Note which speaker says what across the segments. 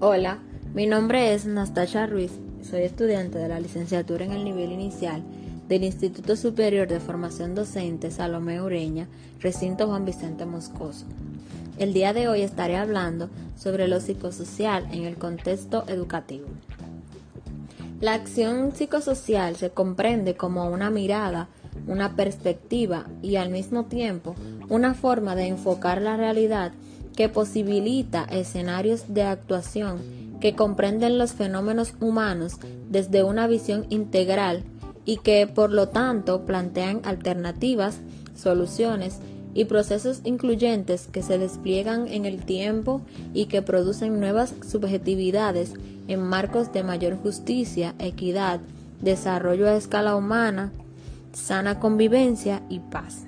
Speaker 1: Hola, mi nombre es Nastacha Ruiz, soy estudiante de la licenciatura en el nivel inicial del Instituto Superior de Formación Docente Salomé Ureña, recinto Juan Vicente Moscoso. El día de hoy estaré hablando sobre lo psicosocial en el contexto educativo. La acción psicosocial se comprende como una mirada, una perspectiva y al mismo tiempo una forma de enfocar la realidad que posibilita escenarios de actuación que comprenden los fenómenos humanos desde una visión integral y que por lo tanto plantean alternativas, soluciones y procesos incluyentes que se despliegan en el tiempo y que producen nuevas subjetividades en marcos de mayor justicia, equidad, desarrollo a escala humana, sana convivencia y paz.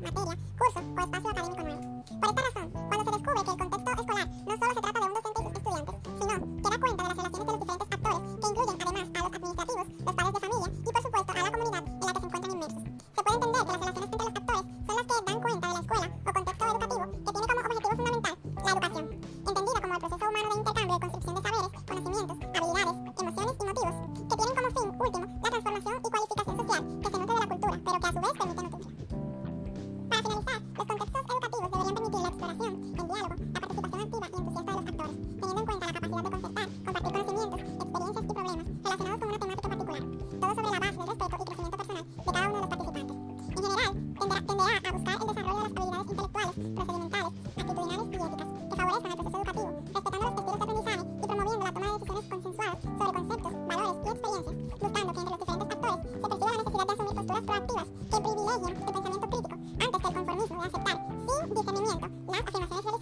Speaker 2: materia, curso o espacio académico nuevo. Por esta razón, tenderá, a buscar el desarrollo de las habilidades intelectuales, procedimentales, actitudinales y éticas que favorezcan el proceso educativo, respetando los estilos de aprendizaje y promoviendo la toma de decisiones consensuadas sobre conceptos, valores y experiencias, buscando que entre los diferentes actores se perciba la necesidad de asumir posturas proactivas que privilegien el pensamiento crítico antes que el conformismo de aceptar sin discernimiento las afirmaciones religiosas